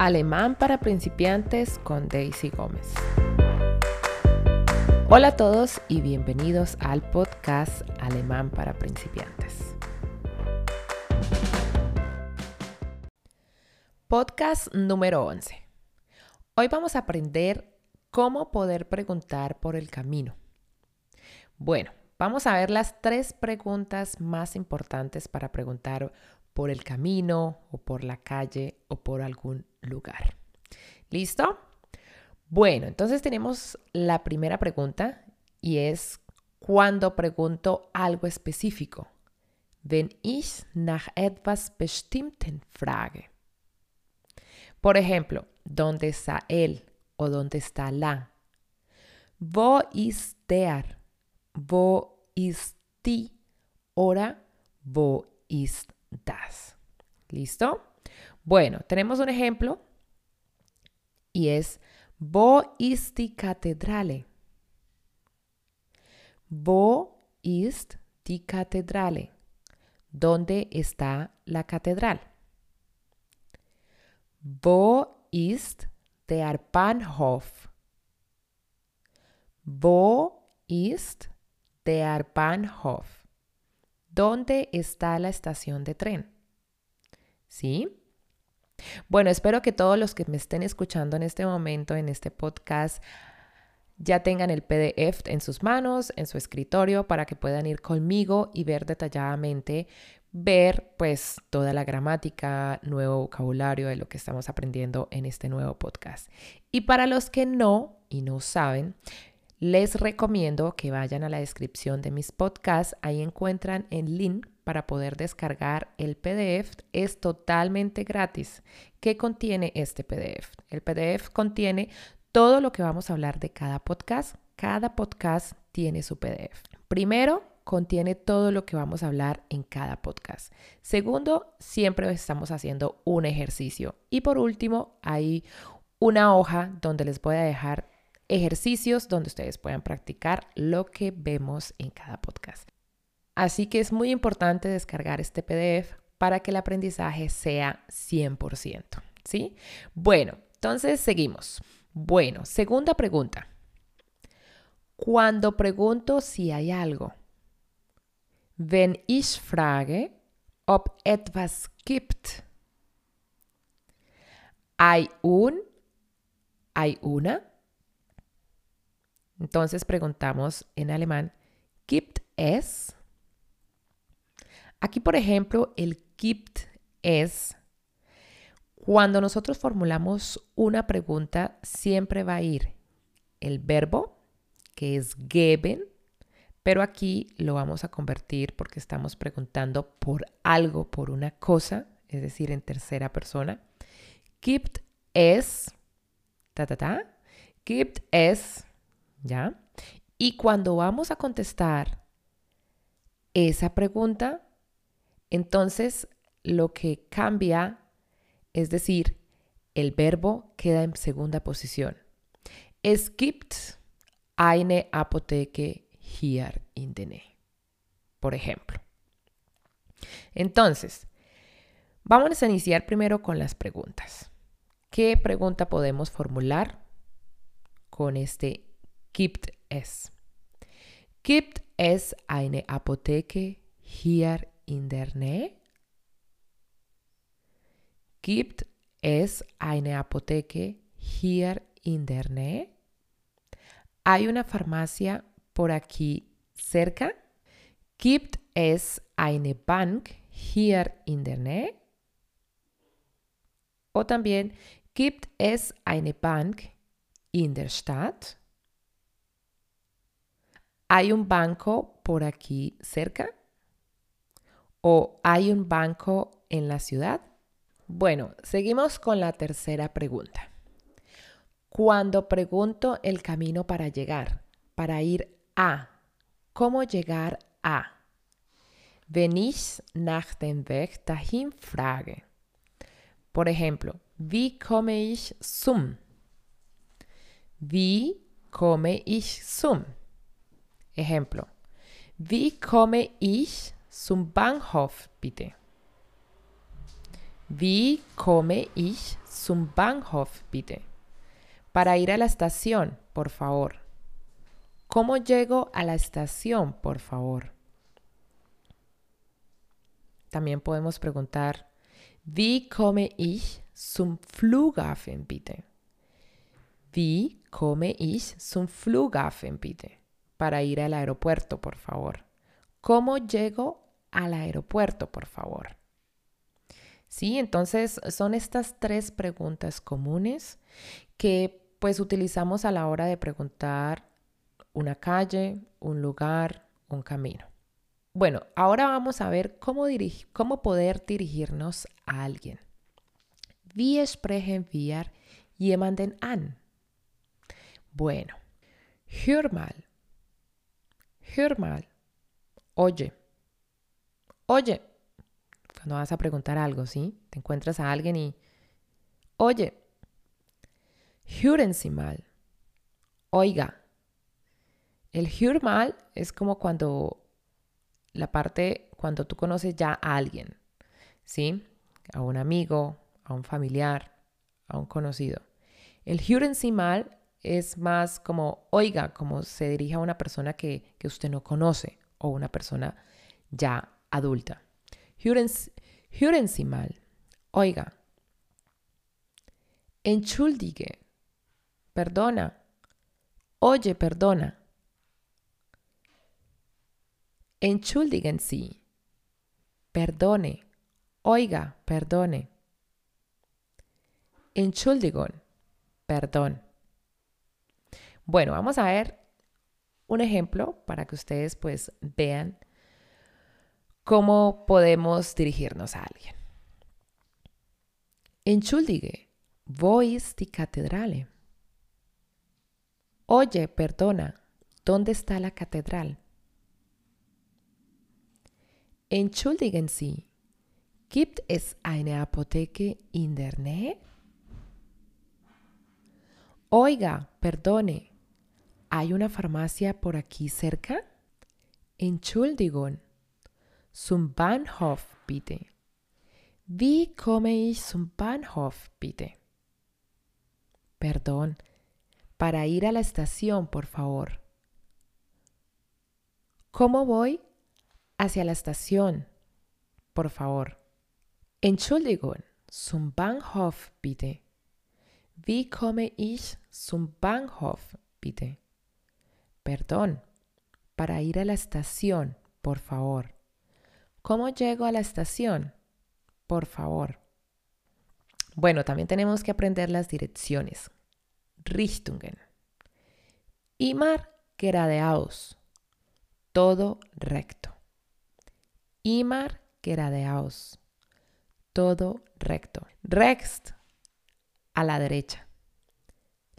Alemán para principiantes con Daisy Gómez. Hola a todos y bienvenidos al podcast Alemán para principiantes. Podcast número 11. Hoy vamos a aprender cómo poder preguntar por el camino. Bueno, vamos a ver las tres preguntas más importantes para preguntar por el camino o por la calle o por algún lugar. ¿Listo? Bueno, entonces tenemos la primera pregunta y es cuando pregunto algo específico. Wenn ich nach etwas Bestimmten frage. Por ejemplo, ¿dónde está él o dónde está la? Wo ist der? Wo ist die? Ora, wo ist das? ¿Listo? Bueno, tenemos un ejemplo y es Wo ist die Kathedrale? Wo ist die Kathedrale? ¿Dónde está la catedral? Wo ist der Bahnhof? Wo ist der Bahnhof? ¿Dónde está la estación de tren? ¿Sí? Bueno, espero que todos los que me estén escuchando en este momento, en este podcast, ya tengan el PDF en sus manos, en su escritorio, para que puedan ir conmigo y ver detalladamente, ver pues toda la gramática, nuevo vocabulario de lo que estamos aprendiendo en este nuevo podcast. Y para los que no y no saben, les recomiendo que vayan a la descripción de mis podcasts, ahí encuentran el link para poder descargar el PDF. Es totalmente gratis. ¿Qué contiene este PDF? El PDF contiene todo lo que vamos a hablar de cada podcast. Cada podcast tiene su PDF. Primero, contiene todo lo que vamos a hablar en cada podcast. Segundo, siempre estamos haciendo un ejercicio. Y por último, hay una hoja donde les voy a dejar ejercicios donde ustedes puedan practicar lo que vemos en cada podcast. Así que es muy importante descargar este PDF para que el aprendizaje sea 100%, ¿sí? Bueno, entonces seguimos. Bueno, segunda pregunta. Cuando pregunto si hay algo, wenn ich frage, ob etwas gibt, hay un, hay una, entonces preguntamos en alemán, gibt es? Aquí, por ejemplo, el gibt es cuando nosotros formulamos una pregunta, siempre va a ir el verbo, que es geben, pero aquí lo vamos a convertir porque estamos preguntando por algo, por una cosa, es decir, en tercera persona. Gibt es, ta, ta, ta, gibt es ¿ya? Y cuando vamos a contestar esa pregunta, entonces lo que cambia, es decir, el verbo queda en segunda posición. Es gibt eine Apotheke hier in der Nähe, por ejemplo. Entonces, vamos a iniciar primero con las preguntas. ¿Qué pregunta podemos formular con este gibt es. Gibt es eine Apotheke hier in der Nähe? Gibt es eine Apotheke hier in der Nähe? ¿Hay una farmacia por aquí cerca? Gibt es eine Bank hier in der Nähe? O también, gibt es eine Bank in der Stadt? ¿Hay un banco por aquí cerca? ¿O hay un banco en la ciudad? Bueno, seguimos con la tercera pregunta. Cuando pregunto el camino para llegar, para ir a, ¿cómo llegar a? Wenn ich nach dem Weg dahin frage. Por ejemplo, wie komme ich zum? Wie komme ich zum? Ejemplo. Wie komme ich zum Bahnhof, bitte? Wie komme ich zum Bahnhof, bitte? Para ir a la estación, por favor. ¿Cómo llego a la estación, por favor? También podemos preguntar, Wie komme ich zum Flughafen, bitte? Wie komme ich zum Flughafen, bitte? Para ir al aeropuerto, por favor. ¿Cómo llego al aeropuerto, por favor? Sí, entonces son estas tres preguntas comunes que pues utilizamos a la hora de preguntar una calle, un lugar, un camino. Bueno, ahora vamos a ver cómo, cómo poder dirigirnos a alguien. Wie sprechen wir jemanden an? Bueno, hör mal. Hör mal. Oye. Oye. Cuando vas a preguntar algo, ¿sí? Te encuentras a alguien y... Oye. Hören Sie mal. Oiga. El hör mal es como cuando la parte, cuando tú conoces ya a alguien, ¿sí? A un amigo, a un familiar, a un conocido. El hören Sie es más como, oiga, como se dirige a una persona que, que usted no conoce o una persona ya adulta. Hören, Sie mal. Oiga. Entschuldige. Perdona. Oye, perdona. Entschuldigen Sie. Perdone. Oiga, perdone. Entschuldigung. Perdón. Bueno, vamos a ver un ejemplo para que ustedes pues vean cómo podemos dirigirnos a alguien. Entschuldige, wo ist die Kathedrale? Oye, perdona, ¿dónde está la catedral? Entschuldigen Sie, gibt es eine Apotheke in der Nähe? Oiga, perdone, ¿hay una farmacia por aquí cerca? Entschuldigung, zum Bahnhof bitte. Wie komme ich zum Bahnhof bitte? Perdón, para ir a la estación, por favor. ¿Cómo voy hacia la estación, por favor? Entschuldigung, zum Bahnhof bitte. Wie komme ich zum Bahnhof bitte? Perdón, para ir a la estación, por favor. ¿Cómo llego a la estación? Por favor. Bueno, también tenemos que aprender las direcciones. Richtungen. Imar geradeaus. Todo recto. Imar geradeaus. Todo recto. Rechts a la derecha.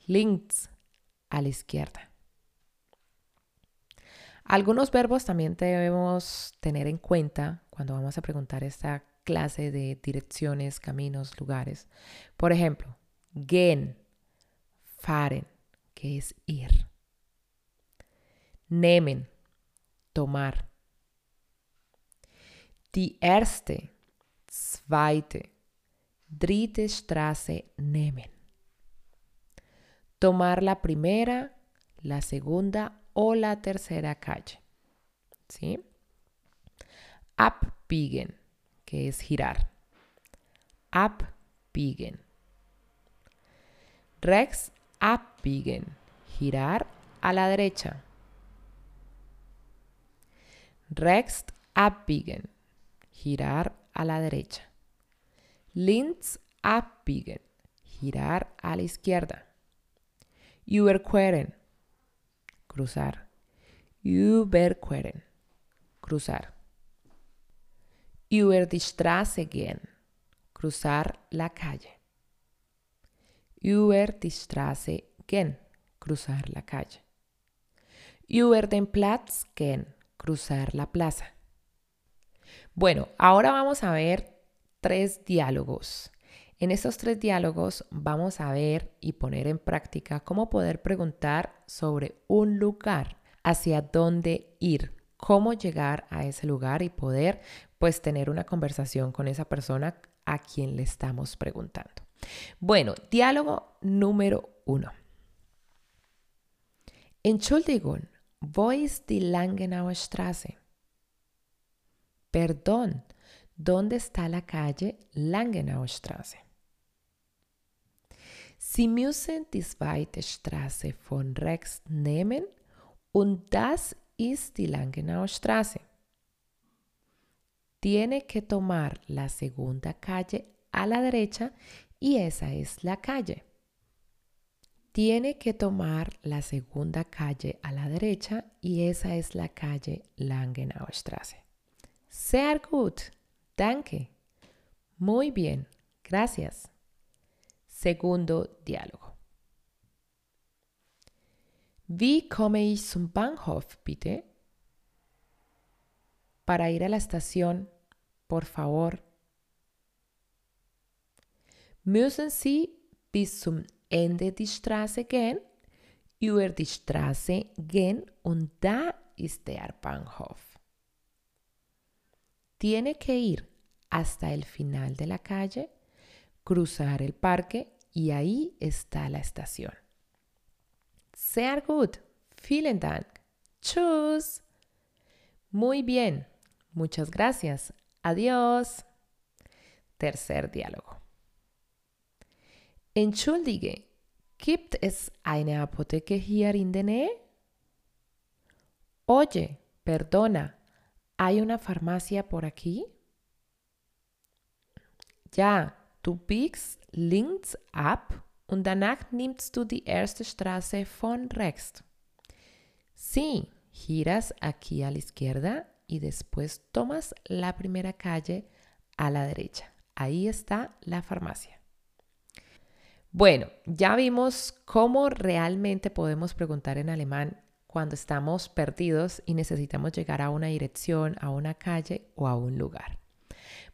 Links a la izquierda. Algunos verbos también debemos tener en cuenta cuando vamos a preguntar esta clase de direcciones, caminos, lugares. Por ejemplo, gehen, fahren, que es ir. Nehmen, tomar. Die erste, zweite, dritte Straße nehmen. Tomar la primera, la segunda o la tercera calle. ¿Sí? Abbiegen, que es girar. Abbiegen. Rex abbiegen, girar a la derecha. Rex abbiegen, girar a la derecha. Links abbiegen, girar a la izquierda. Überqueren, cruzar. Überqueren, cruzar. Über die Straße cruzar la calle. Über die Straße cruzar la calle. Über den Platz gehen, cruzar la plaza. Bueno, ahora vamos a ver tres diálogos. En estos tres diálogos vamos a ver y poner en práctica cómo poder preguntar sobre un lugar, hacia dónde ir, cómo llegar a ese lugar y poder pues tener una conversación con esa persona a quien le estamos preguntando. Bueno, diálogo número uno. Entschuldigung, wo ist die Straße? Perdón, ¿dónde está la calle Langenauer Straße? Sie müssen die zweite Straße von rechts nehmen und das ist die Langenauer Straße. Tiene que tomar la segunda calle a la derecha y esa es la calle. Tiene que tomar la segunda calle a la derecha y esa es la calle Langenauer Straße. Sehr gut. Danke. Muy bien. Gracias. Segundo diálogo. Wie komme ich zum Bahnhof, bitte? Para ir a la estación, por favor. Müssen Sie bis zum Ende die Straße gehen? Über die Straße gehen und da ist der Bahnhof. Tiene que ir hasta el final de la calle, cruzar el parque y ahí está la estación. Sehr gut. Vielen Dank. Tschüss. Muy bien. Muchas gracias. Adiós. Tercer diálogo. Entschuldige, gibt es eine Apotheke hier in der Nähe? Oye, perdona, ¿hay una farmacia por aquí? Ja, du biegst links ab und danach nimmst du die erste Straße von rechts. Sí, giras aquí a la izquierda y después tomas la primera calle a la derecha. Ahí está la farmacia. Bueno, ya vimos cómo realmente podemos preguntar en alemán cuando estamos perdidos y necesitamos llegar a una dirección, a una calle o a un lugar.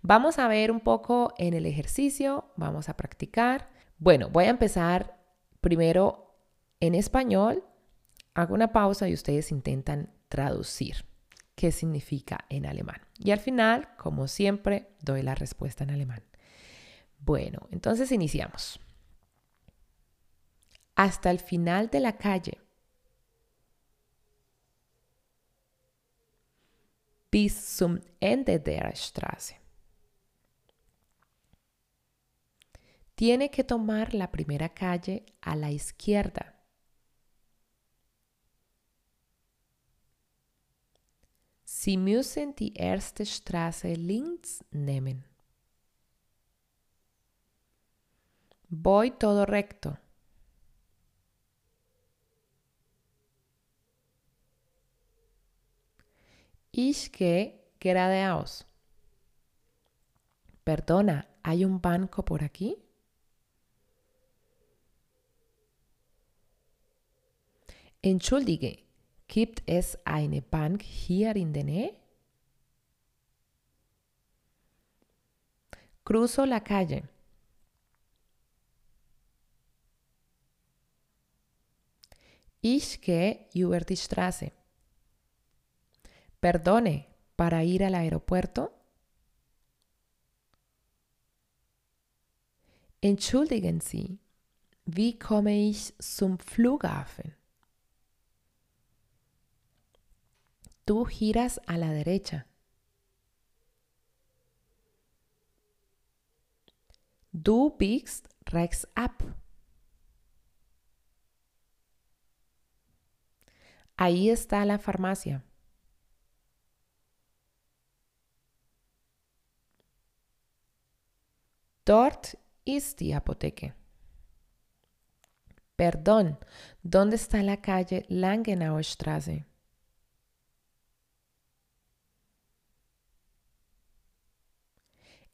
Vamos a ver un poco en el ejercicio, vamos a practicar. Bueno, voy a empezar primero en español, hago una pausa y ustedes intentan traducir qué significa en alemán. Y al final, como siempre, doy la respuesta en alemán. Bueno, entonces iniciamos hasta el final de la calle. Bis zum Ende der Straße. Tiene que tomar la primera calle a la izquierda. Sie müssen die erste Straße links nehmen. Voy todo recto. Ich gehe geradeaus. Perdona, ¿hay un banco por aquí? Entschuldige, gibt es eine Bank hier in der Nähe? Cruzo la calle. Ich gehe über die Straße. Perdone, ¿para ir al aeropuerto? Entschuldigen Sie, wie komme ich zum Flughafen? Tú giras a la derecha. Du biegst rechts ab. Ahí está la farmacia. Dort ist die Apotheke. Perdón, ¿dónde está la calle Langenauer Straße?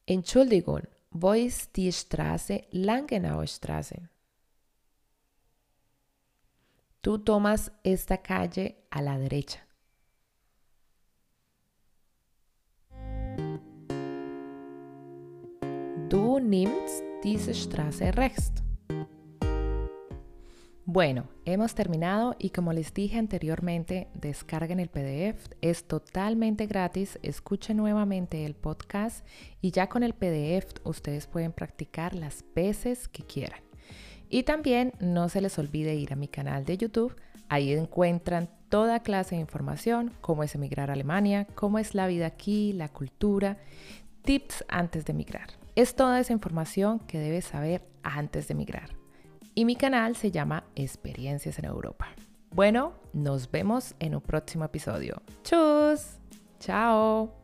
Entschuldigung, wo ist die Straße Langenauer Straße? Tú tomas esta calle a la derecha. Du nimmst diese Straße rechts. Bueno, hemos terminado y como les dije anteriormente, descarguen el PDF, es totalmente gratis, escuchen nuevamente el podcast y ya con el PDF ustedes pueden practicar las veces que quieran. Y también no se les olvide ir a mi canal de YouTube, ahí encuentran toda clase de información, cómo es emigrar a Alemania, cómo es la vida aquí, la cultura, tips antes de emigrar. Es toda esa información que debes saber antes de emigrar y mi canal se llama Experiencias en Europa. Bueno, nos vemos en un próximo episodio. ¡Chus! ¡Chao!